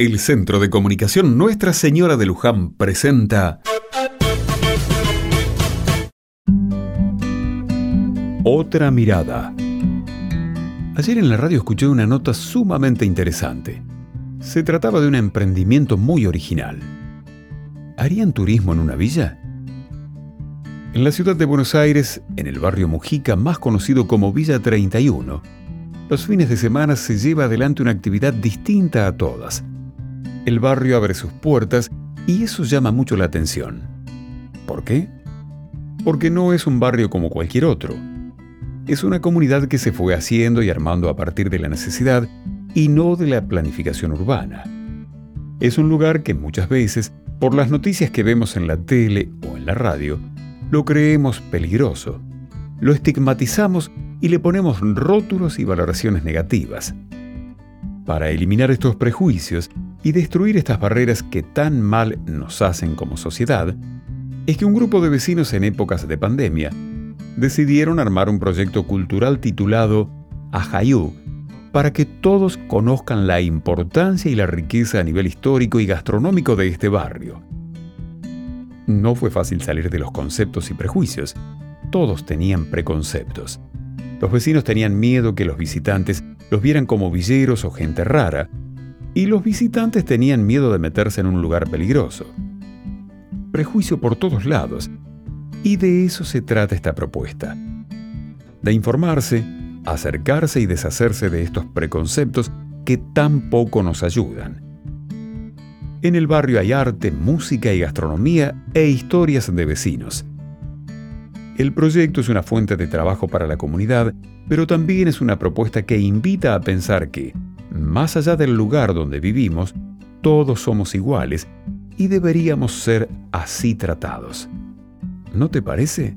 El Centro de Comunicación Nuestra Señora de Luján presenta Otra mirada. Ayer en la radio escuché una nota sumamente interesante. Se trataba de un emprendimiento muy original. ¿Harían turismo en una villa? En la ciudad de Buenos Aires, en el barrio Mujica, más conocido como Villa 31, los fines de semana se lleva adelante una actividad distinta a todas el barrio abre sus puertas y eso llama mucho la atención. ¿Por qué? Porque no es un barrio como cualquier otro. Es una comunidad que se fue haciendo y armando a partir de la necesidad y no de la planificación urbana. Es un lugar que muchas veces, por las noticias que vemos en la tele o en la radio, lo creemos peligroso. Lo estigmatizamos y le ponemos rótulos y valoraciones negativas. Para eliminar estos prejuicios, y destruir estas barreras que tan mal nos hacen como sociedad, es que un grupo de vecinos en épocas de pandemia decidieron armar un proyecto cultural titulado Ajayú, para que todos conozcan la importancia y la riqueza a nivel histórico y gastronómico de este barrio. No fue fácil salir de los conceptos y prejuicios. Todos tenían preconceptos. Los vecinos tenían miedo que los visitantes los vieran como villeros o gente rara, y los visitantes tenían miedo de meterse en un lugar peligroso. Prejuicio por todos lados, y de eso se trata esta propuesta. De informarse, acercarse y deshacerse de estos preconceptos que tan poco nos ayudan. En el barrio hay arte, música y gastronomía e historias de vecinos. El proyecto es una fuente de trabajo para la comunidad, pero también es una propuesta que invita a pensar que, más allá del lugar donde vivimos, todos somos iguales y deberíamos ser así tratados. ¿No te parece?